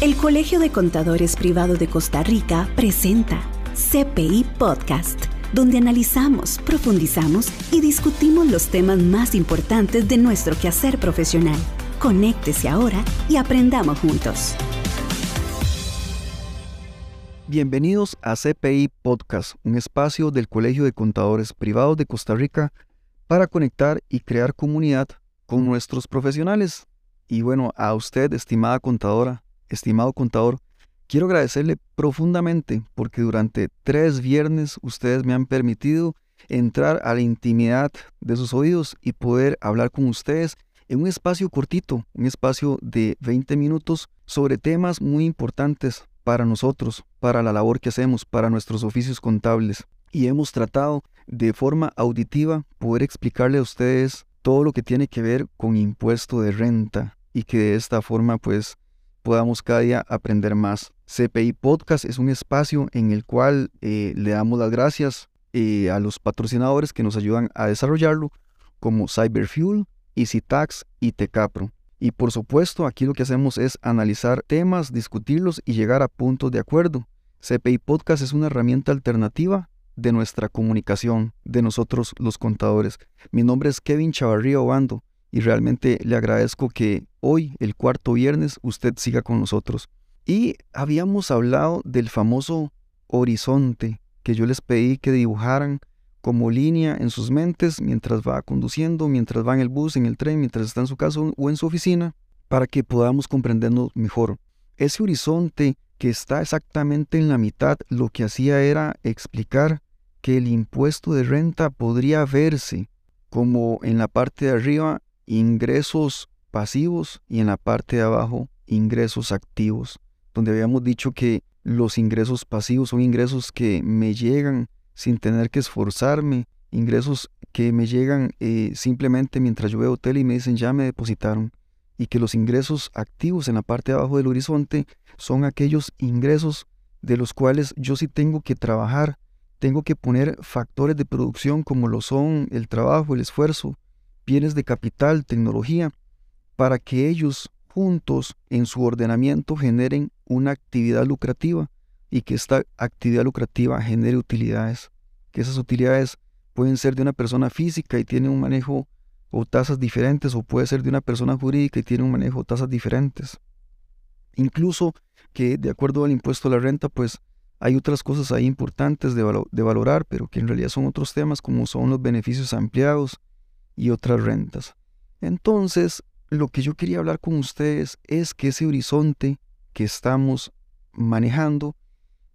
El Colegio de Contadores Privado de Costa Rica presenta CPI Podcast, donde analizamos, profundizamos y discutimos los temas más importantes de nuestro quehacer profesional. Conéctese ahora y aprendamos juntos. Bienvenidos a CPI Podcast, un espacio del Colegio de Contadores Privados de Costa Rica para conectar y crear comunidad con nuestros profesionales. Y bueno, a usted, estimada contadora, estimado contador, quiero agradecerle profundamente porque durante tres viernes ustedes me han permitido entrar a la intimidad de sus oídos y poder hablar con ustedes en un espacio cortito, un espacio de 20 minutos sobre temas muy importantes para nosotros, para la labor que hacemos, para nuestros oficios contables. Y hemos tratado de forma auditiva poder explicarle a ustedes todo lo que tiene que ver con impuesto de renta y que de esta forma pues podamos cada día aprender más. CPI Podcast es un espacio en el cual eh, le damos las gracias eh, a los patrocinadores que nos ayudan a desarrollarlo, como Cyberfuel, EasyTax y Tecapro. Y por supuesto, aquí lo que hacemos es analizar temas, discutirlos y llegar a puntos de acuerdo. CPI Podcast es una herramienta alternativa de nuestra comunicación, de nosotros los contadores. Mi nombre es Kevin Chavarría Obando y realmente le agradezco que hoy, el cuarto viernes, usted siga con nosotros. Y habíamos hablado del famoso horizonte que yo les pedí que dibujaran como línea en sus mentes mientras va conduciendo, mientras va en el bus, en el tren, mientras está en su casa o en su oficina, para que podamos comprendernos mejor. Ese horizonte que está exactamente en la mitad lo que hacía era explicar que el impuesto de renta podría verse como en la parte de arriba ingresos pasivos y en la parte de abajo ingresos activos, donde habíamos dicho que los ingresos pasivos son ingresos que me llegan sin tener que esforzarme, ingresos que me llegan eh, simplemente mientras yo veo tele y me dicen ya me depositaron, y que los ingresos activos en la parte de abajo del horizonte son aquellos ingresos de los cuales yo sí tengo que trabajar, tengo que poner factores de producción como lo son el trabajo, el esfuerzo, bienes de capital, tecnología, para que ellos juntos en su ordenamiento generen una actividad lucrativa y que esta actividad lucrativa genere utilidades, que esas utilidades pueden ser de una persona física y tiene un manejo o tasas diferentes o puede ser de una persona jurídica y tiene un manejo o tasas diferentes. Incluso que de acuerdo al impuesto a la renta, pues hay otras cosas ahí importantes de, de valorar, pero que en realidad son otros temas como son los beneficios ampliados, y otras rentas. Entonces, lo que yo quería hablar con ustedes es que ese horizonte que estamos manejando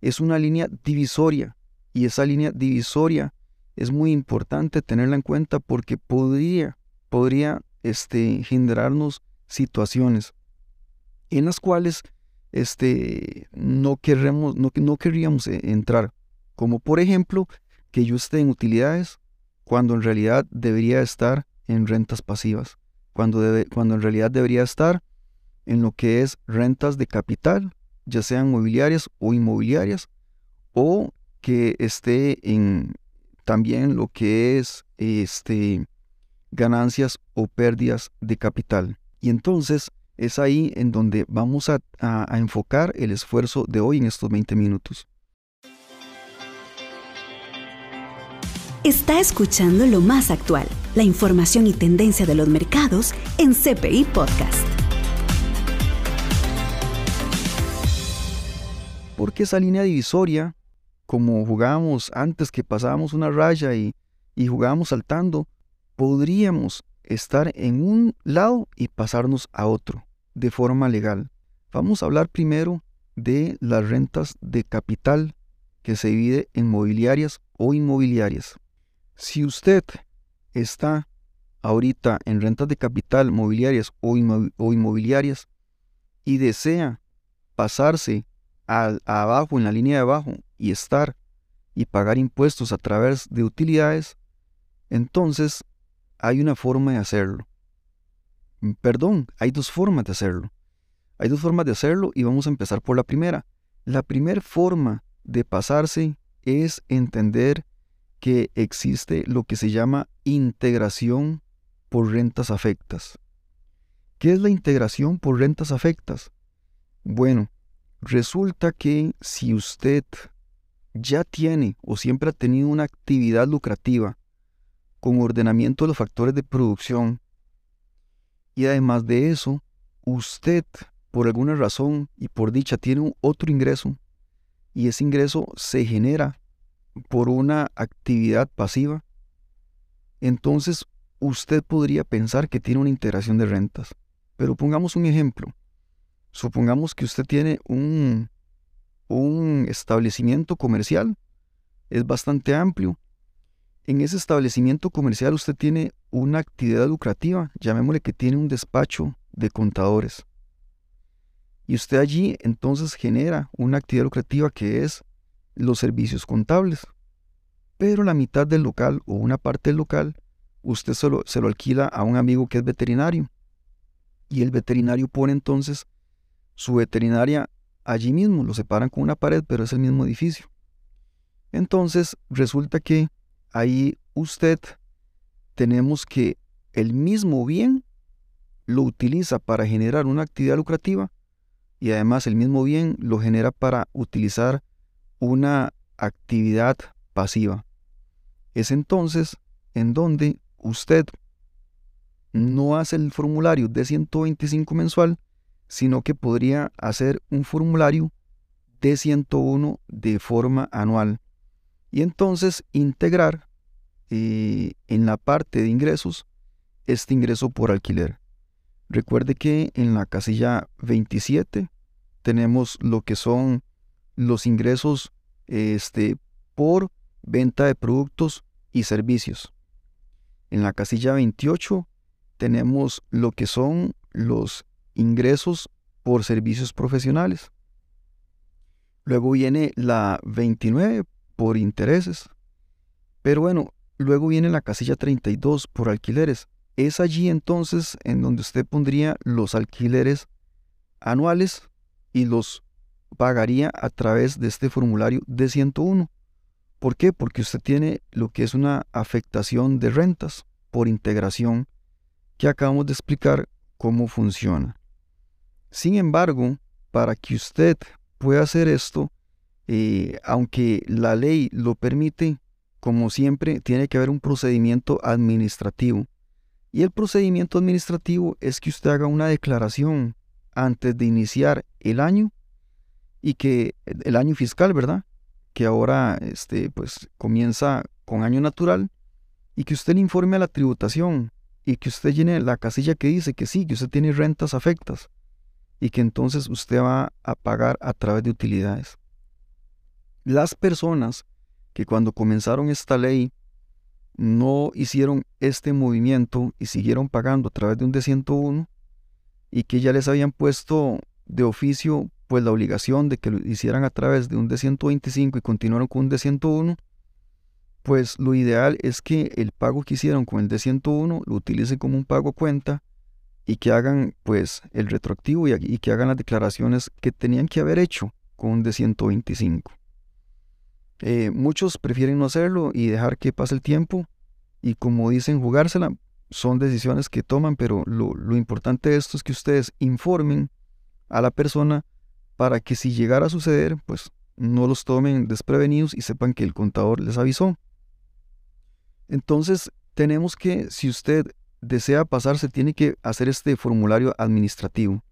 es una línea divisoria y esa línea divisoria es muy importante tenerla en cuenta porque podría, podría este, generarnos situaciones en las cuales este, no, querremos, no, no querríamos eh, entrar, como por ejemplo que yo esté en utilidades cuando en realidad debería estar en rentas pasivas, cuando, cuando en realidad debería estar en lo que es rentas de capital, ya sean mobiliarias o inmobiliarias, o que esté en también lo que es este, ganancias o pérdidas de capital. Y entonces es ahí en donde vamos a, a enfocar el esfuerzo de hoy en estos 20 minutos. Está escuchando lo más actual, la información y tendencia de los mercados en CPI Podcast. Porque esa línea divisoria, como jugábamos antes que pasábamos una raya y, y jugábamos saltando, podríamos estar en un lado y pasarnos a otro de forma legal. Vamos a hablar primero de las rentas de capital que se divide en mobiliarias o inmobiliarias. Si usted está ahorita en rentas de capital mobiliarias o, inmobiliarias y desea pasarse abajo, en la línea de abajo, y estar y pagar impuestos a través de utilidades, entonces hay una forma de hacerlo. Perdón, hay dos formas de hacerlo. Hay dos formas de hacerlo y vamos a empezar por la primera. La primera forma de pasarse es entender que existe lo que se llama integración por rentas afectas. ¿Qué es la integración por rentas afectas? Bueno, resulta que si usted ya tiene o siempre ha tenido una actividad lucrativa con ordenamiento de los factores de producción y además de eso, usted por alguna razón y por dicha tiene otro ingreso y ese ingreso se genera por una actividad pasiva, entonces usted podría pensar que tiene una integración de rentas. Pero pongamos un ejemplo. Supongamos que usted tiene un, un establecimiento comercial, es bastante amplio. En ese establecimiento comercial usted tiene una actividad lucrativa, llamémosle que tiene un despacho de contadores. Y usted allí entonces genera una actividad lucrativa que es los servicios contables. Pero la mitad del local o una parte del local usted solo, se lo alquila a un amigo que es veterinario. Y el veterinario pone entonces su veterinaria allí mismo, lo separan con una pared, pero es el mismo edificio. Entonces resulta que ahí usted tenemos que el mismo bien lo utiliza para generar una actividad lucrativa y además el mismo bien lo genera para utilizar una actividad pasiva. Es entonces en donde usted no hace el formulario de 125 mensual, sino que podría hacer un formulario de 101 de forma anual. Y entonces integrar eh, en la parte de ingresos este ingreso por alquiler. Recuerde que en la casilla 27 tenemos lo que son los ingresos este, por venta de productos y servicios. En la casilla 28 tenemos lo que son los ingresos por servicios profesionales. Luego viene la 29 por intereses. Pero bueno, luego viene la casilla 32 por alquileres. Es allí entonces en donde usted pondría los alquileres anuales y los pagaría a través de este formulario de 101. ¿Por qué? Porque usted tiene lo que es una afectación de rentas por integración que acabamos de explicar cómo funciona. Sin embargo, para que usted pueda hacer esto, eh, aunque la ley lo permite, como siempre, tiene que haber un procedimiento administrativo. Y el procedimiento administrativo es que usted haga una declaración antes de iniciar el año y que el año fiscal, ¿verdad? Que ahora este, pues, comienza con año natural y que usted le informe a la tributación y que usted llene la casilla que dice que sí, que usted tiene rentas afectas y que entonces usted va a pagar a través de utilidades. Las personas que cuando comenzaron esta ley no hicieron este movimiento y siguieron pagando a través de un D101 y que ya les habían puesto de oficio pues la obligación de que lo hicieran a través de un D125 y continuaron con un D101, pues lo ideal es que el pago que hicieron con el D101 lo utilicen como un pago a cuenta y que hagan pues el retroactivo y, que hagan las declaraciones que tenían que haber hecho con un D125. Eh, muchos prefieren no hacerlo y dejar que pase el tiempo y como dicen jugársela, son decisiones que toman, pero lo, lo importante de esto es que ustedes informen a la persona para que si llegara a suceder, pues no los tomen desprevenidos y sepan que el contador les avisó. Entonces, tenemos que, si usted desea pasarse, tiene que hacer este formulario administrativo.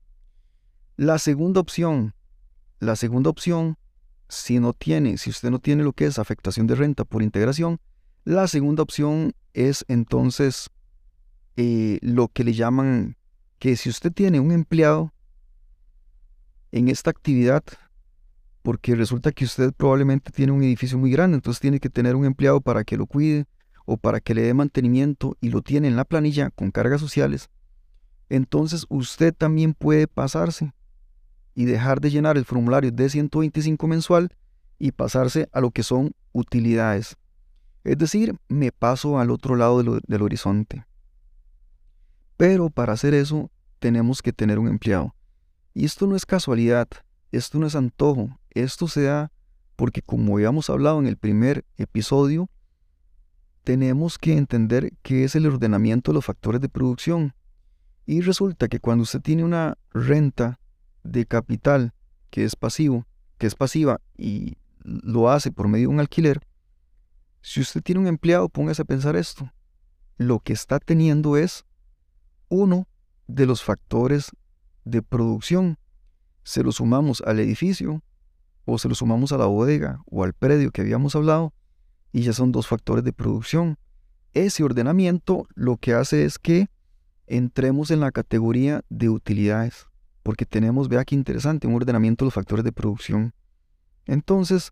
La segunda opción, la segunda opción, si no tiene, si usted no tiene lo que es afectación de renta por integración, la segunda opción es entonces eh, lo que le llaman que si usted tiene un empleado en esta actividad, porque resulta que usted probablemente tiene un edificio muy grande, entonces tiene que tener un empleado para que lo cuide, o para que le dé mantenimiento y lo tiene en la planilla con cargas sociales, entonces usted también puede pasarse y dejar de llenar el formulario de 125 mensual y pasarse a lo que son utilidades. Es decir, me paso al otro lado del horizonte. Pero para hacer eso tenemos que tener un empleado. Y esto no es casualidad, esto no es antojo, esto se da porque como habíamos hablado en el primer episodio, tenemos que entender qué es el ordenamiento de los factores de producción. Y resulta que cuando usted tiene una renta de capital que es pasivo, que es pasiva y lo hace por medio de un alquiler, si usted tiene un empleado, póngase a pensar esto. Lo que está teniendo es uno de los factores de producción. Se lo sumamos al edificio o se lo sumamos a la bodega o al predio que habíamos hablado y ya son dos factores de producción. Ese ordenamiento lo que hace es que entremos en la categoría de utilidades, porque tenemos, vea qué interesante, un ordenamiento de los factores de producción. Entonces,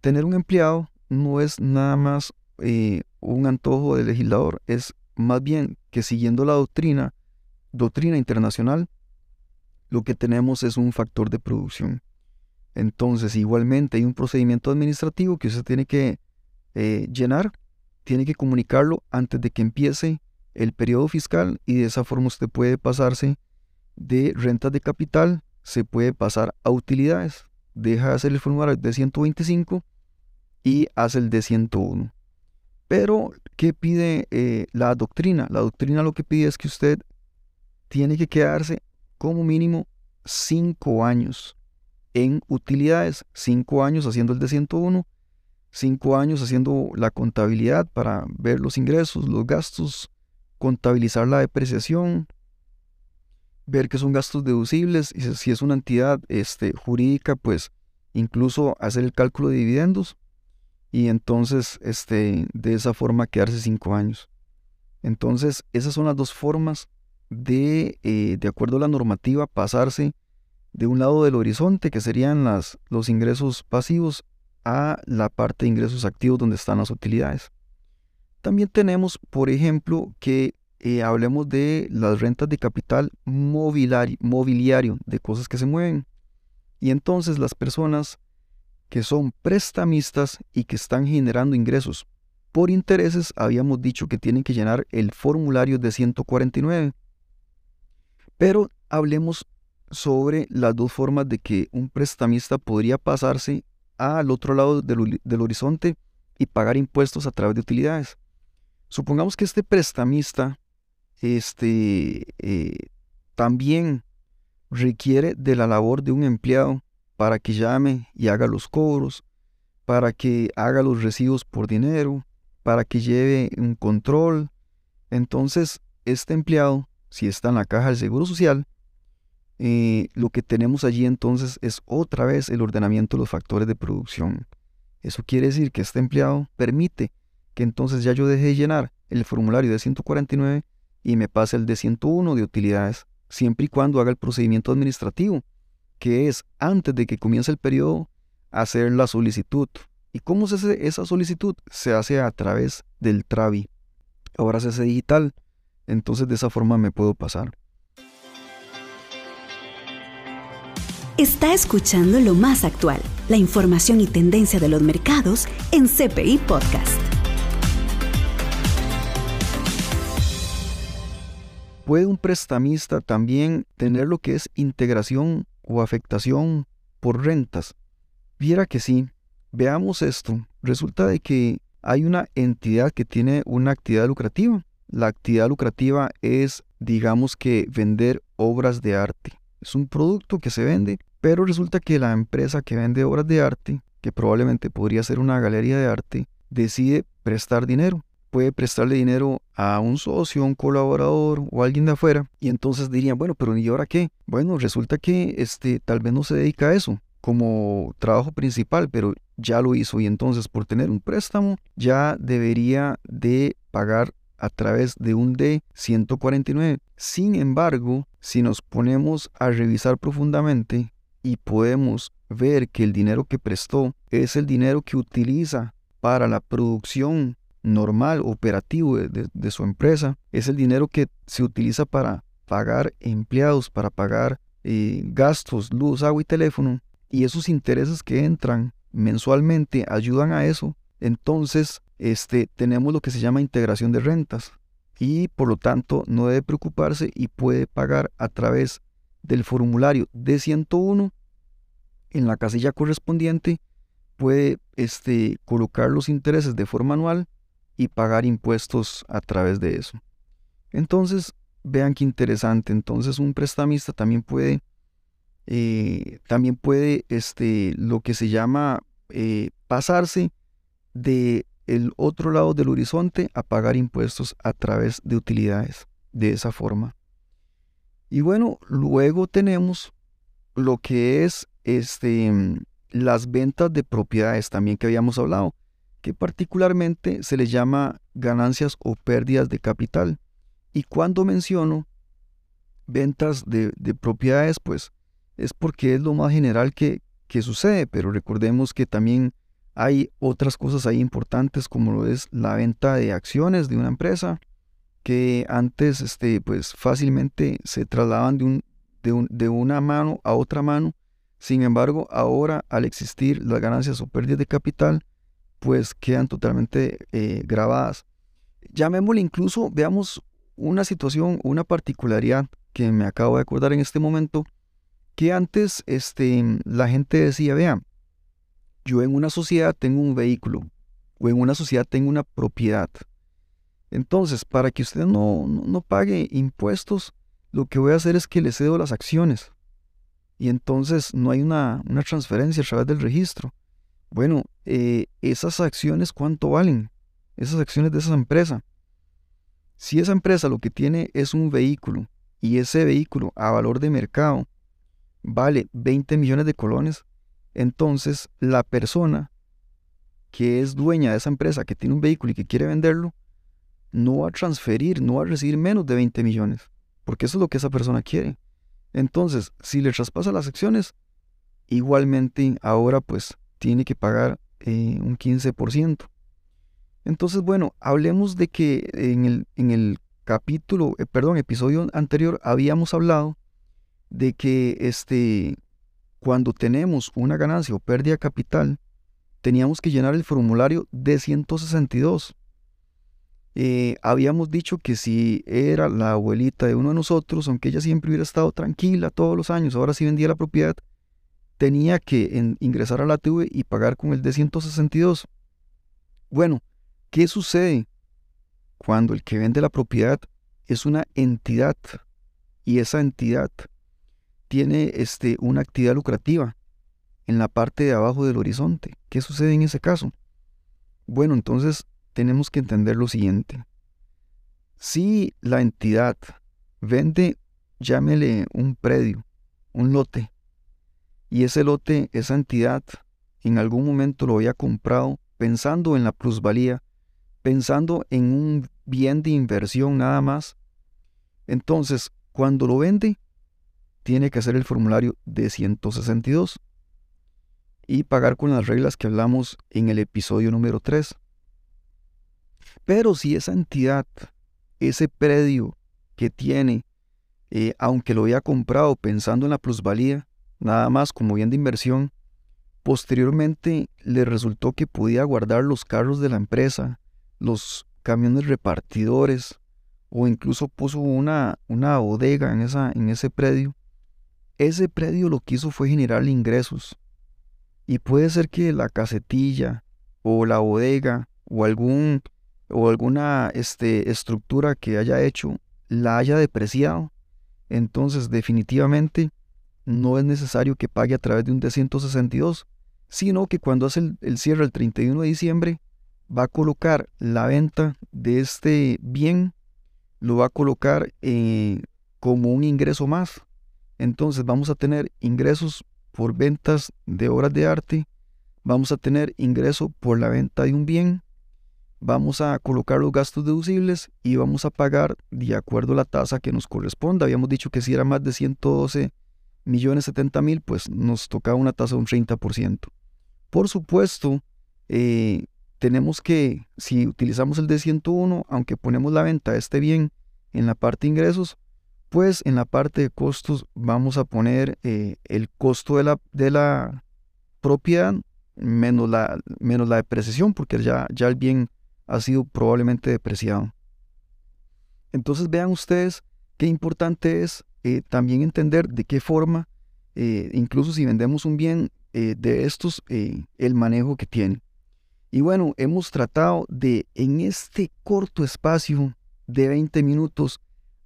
tener un empleado no es nada más eh, un antojo del legislador, es más bien que siguiendo la doctrina, doctrina internacional, lo que tenemos es un factor de producción. Entonces, igualmente hay un procedimiento administrativo que usted tiene que eh, llenar, tiene que comunicarlo antes de que empiece el periodo fiscal y de esa forma usted puede pasarse de rentas de capital, se puede pasar a utilidades. Deja de hacer el formulario de 125 y hace el de 101. Pero, ¿qué pide eh, la doctrina? La doctrina lo que pide es que usted tiene que quedarse como mínimo 5 años en utilidades, 5 años haciendo el de 101, 5 años haciendo la contabilidad para ver los ingresos, los gastos, contabilizar la depreciación, ver que son gastos deducibles, y si es una entidad este, jurídica, pues incluso hacer el cálculo de dividendos y entonces este, de esa forma quedarse cinco años. Entonces esas son las dos formas de, eh, de acuerdo a la normativa, pasarse de un lado del horizonte, que serían las, los ingresos pasivos, a la parte de ingresos activos donde están las utilidades. También tenemos, por ejemplo, que eh, hablemos de las rentas de capital mobiliario, de cosas que se mueven. Y entonces las personas que son prestamistas y que están generando ingresos por intereses, habíamos dicho que tienen que llenar el formulario de 149. Pero hablemos sobre las dos formas de que un prestamista podría pasarse al otro lado del, horizonte y pagar impuestos a través de utilidades. Supongamos que este prestamista este, eh, también requiere de la labor de un empleado para que llame y haga los cobros, para que haga los recibos por dinero, para que lleve un control. Entonces, este empleado, si está en la caja del Seguro Social, eh, lo que tenemos allí entonces es otra vez el ordenamiento de los factores de producción. Eso quiere decir que este empleado permite que entonces ya yo deje de llenar el formulario de 149 y me pase el de 101 de utilidades, siempre y cuando haga el procedimiento administrativo que es antes de que comience el periodo hacer la solicitud. ¿Y cómo se hace esa solicitud? Se hace a través del TRAVI. Ahora se hace digital, entonces de esa forma me puedo pasar. Está escuchando lo más actual, la información y tendencia de los mercados en CPI Podcast. ¿Puede un prestamista también tener lo que es integración o afectación por rentas. Viera que sí, veamos esto. Resulta de que hay una entidad que tiene una actividad lucrativa. La actividad lucrativa es, digamos que, vender obras de arte. Es un producto que se vende, pero resulta que la empresa que vende obras de arte, que probablemente podría ser una galería de arte, decide prestar dinero puede prestarle dinero a un socio, un colaborador o alguien de afuera y entonces dirían, bueno, pero ¿y ahora qué? Bueno, resulta que este tal vez no se dedica a eso como trabajo principal, pero ya lo hizo y entonces por tener un préstamo ya debería de pagar a través de un D149. Sin embargo, si nos ponemos a revisar profundamente y podemos ver que el dinero que prestó es el dinero que utiliza para la producción normal, operativo de, su empresa, es el dinero que se utiliza para pagar empleados, para pagar eh, gastos, luz, agua y teléfono, y esos intereses que entran mensualmente ayudan a eso, entonces este, tenemos lo que se llama integración de rentas y por lo tanto no debe preocuparse y puede pagar a través del formulario D101 en la casilla correspondiente puede este, colocar los intereses de forma anual y pagar impuestos a través de eso. Entonces, vean qué interesante. Entonces, un prestamista también puede eh, también puede este, lo que se llama eh, pasarse de el otro lado del horizonte a pagar impuestos a través de utilidades de esa forma. Y bueno, luego tenemos lo que es este, las ventas de propiedades también que habíamos hablado, que particularmente se les llama ganancias o pérdidas de capital. Y cuando menciono ventas de, propiedades, pues es porque es lo más general que, que sucede, pero recordemos que también hay otras cosas ahí importantes como lo es la venta de acciones de una empresa que antes este, pues fácilmente se trasladaban de, un, de, de una mano a otra mano. Sin embargo, ahora al existir las ganancias o pérdidas de capital, pues quedan totalmente eh, grabadas. Llamémosle incluso, veamos una situación, una particularidad que me acabo de acordar en este momento, que antes este, la gente decía, vean, yo en una sociedad tengo un vehículo o en una sociedad tengo una propiedad. Entonces, para que usted no, no, pague impuestos, lo que voy a hacer es que le cedo las acciones. Y entonces no hay una, una transferencia a través del registro. Bueno, eh, esas acciones, ¿cuánto valen? Esas acciones de esa empresa. Si esa empresa lo que tiene es un vehículo y ese vehículo a valor de mercado vale 20 millones de colones, entonces la persona que es dueña de esa empresa, que tiene un vehículo y que quiere venderlo, no va a transferir, no va a recibir menos de 20 millones, porque eso es lo que esa persona quiere. Entonces, si le traspasa las acciones, igualmente ahora pues tiene que pagar eh, un 15%. Entonces, bueno, hablemos de que en el, en el capítulo, eh, perdón, episodio anterior habíamos hablado de que este, cuando tenemos una ganancia o pérdida de capital, teníamos que llenar el formulario de 162. Eh, habíamos dicho que si era la abuelita de uno de nosotros, aunque ella siempre hubiera estado tranquila todos los años, ahora sí vendía la propiedad, tenía que ingresar a la TV y pagar con el de 162. Bueno, ¿qué sucede cuando el que vende la propiedad es una entidad y esa entidad tiene este, una actividad lucrativa en la parte de abajo del horizonte. ¿Qué sucede en ese caso? Bueno, entonces tenemos que entender lo siguiente. Si la entidad vende, llámele un predio, un lote, y ese lote, esa entidad, en algún momento lo había comprado pensando en la plusvalía, pensando en un bien de inversión nada más, entonces cuando lo vende, tiene que hacer el formulario de 162 y pagar con las reglas que hablamos en el episodio número 3. Pero si esa entidad, ese predio que tiene, eh, aunque lo haya comprado pensando en la plusvalía, nada más como bien de inversión, posteriormente le resultó que podía guardar los carros de la empresa, los camiones repartidores, o incluso puso una, una bodega en, esa, en ese predio, ese predio lo que hizo fue generar ingresos. Y puede ser que la casetilla o la bodega o, algún, o alguna este, estructura que haya hecho la haya depreciado. Entonces definitivamente no es necesario que pague a través de un D162, sino que cuando hace el, cierre el 31 de diciembre va a colocar la venta de este bien, lo va a colocar eh, como un ingreso más entonces vamos a tener ingresos por ventas de obras de arte, vamos a tener ingreso por la venta de un bien, vamos a colocar los gastos deducibles y vamos a pagar de acuerdo a la tasa que nos corresponda. Habíamos dicho que si era más de 112 millones 70 mil, pues nos tocaba una tasa de un 30%. Por supuesto, eh, tenemos que, si utilizamos el de 101, aunque ponemos la venta de este bien en la parte de ingresos, pues en la parte de costos vamos a poner eh, el costo de la, de la propiedad menos la, menos la depreciación, porque ya, ya el bien ha sido probablemente depreciado. Entonces vean ustedes qué importante es eh, también entender de qué forma, eh, incluso si vendemos un bien de estos, el manejo que tiene. Y bueno, hemos tratado de en este corto espacio de 20 minutos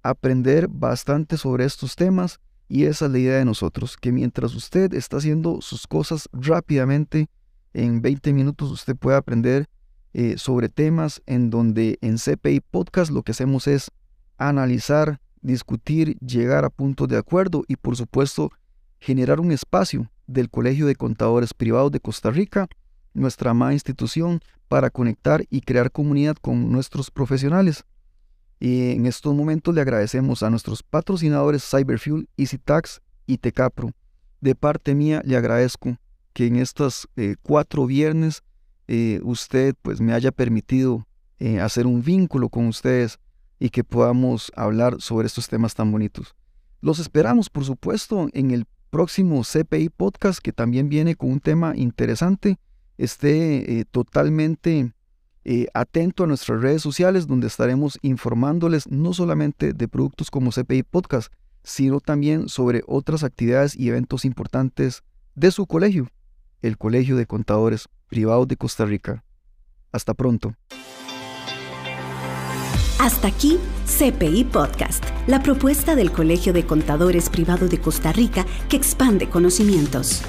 aprender bastante sobre estos temas Y esa es la idea de nosotros, que mientras usted está haciendo sus cosas rápidamente, en 20 minutos usted puede aprender eh, sobre temas en donde en CPI Podcast lo que hacemos es analizar, discutir, llegar a puntos de acuerdo y por supuesto generar un espacio del Colegio de Contadores Privados de Costa Rica, nuestra amada institución, para conectar y crear comunidad con nuestros profesionales. Y en estos momentos le agradecemos a nuestros patrocinadores Cyberfuel, EasyTax y Tecapro. De parte mía le agradezco que en estos eh, cuatro viernes eh, usted pues me haya permitido eh, hacer un vínculo con ustedes y que podamos hablar sobre estos temas tan bonitos. Los esperamos, por supuesto, en el próximo CPI Podcast que también viene con un tema interesante. Esté totalmente eh, atento a nuestras redes sociales donde estaremos informándoles no solamente de productos como CPI Podcast, sino también sobre otras actividades y eventos importantes de su colegio, el Colegio de Contadores Privados de Costa Rica. Hasta pronto. Hasta aquí CPI Podcast, la propuesta del Colegio de Contadores Privados de Costa Rica que expande conocimientos.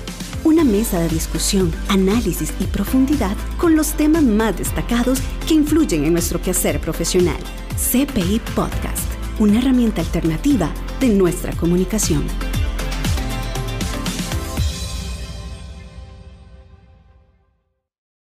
Una mesa de discusión, análisis y profundidad con los temas más destacados que influyen en nuestro quehacer profesional. CPI Podcast, una herramienta alternativa de nuestra comunicación.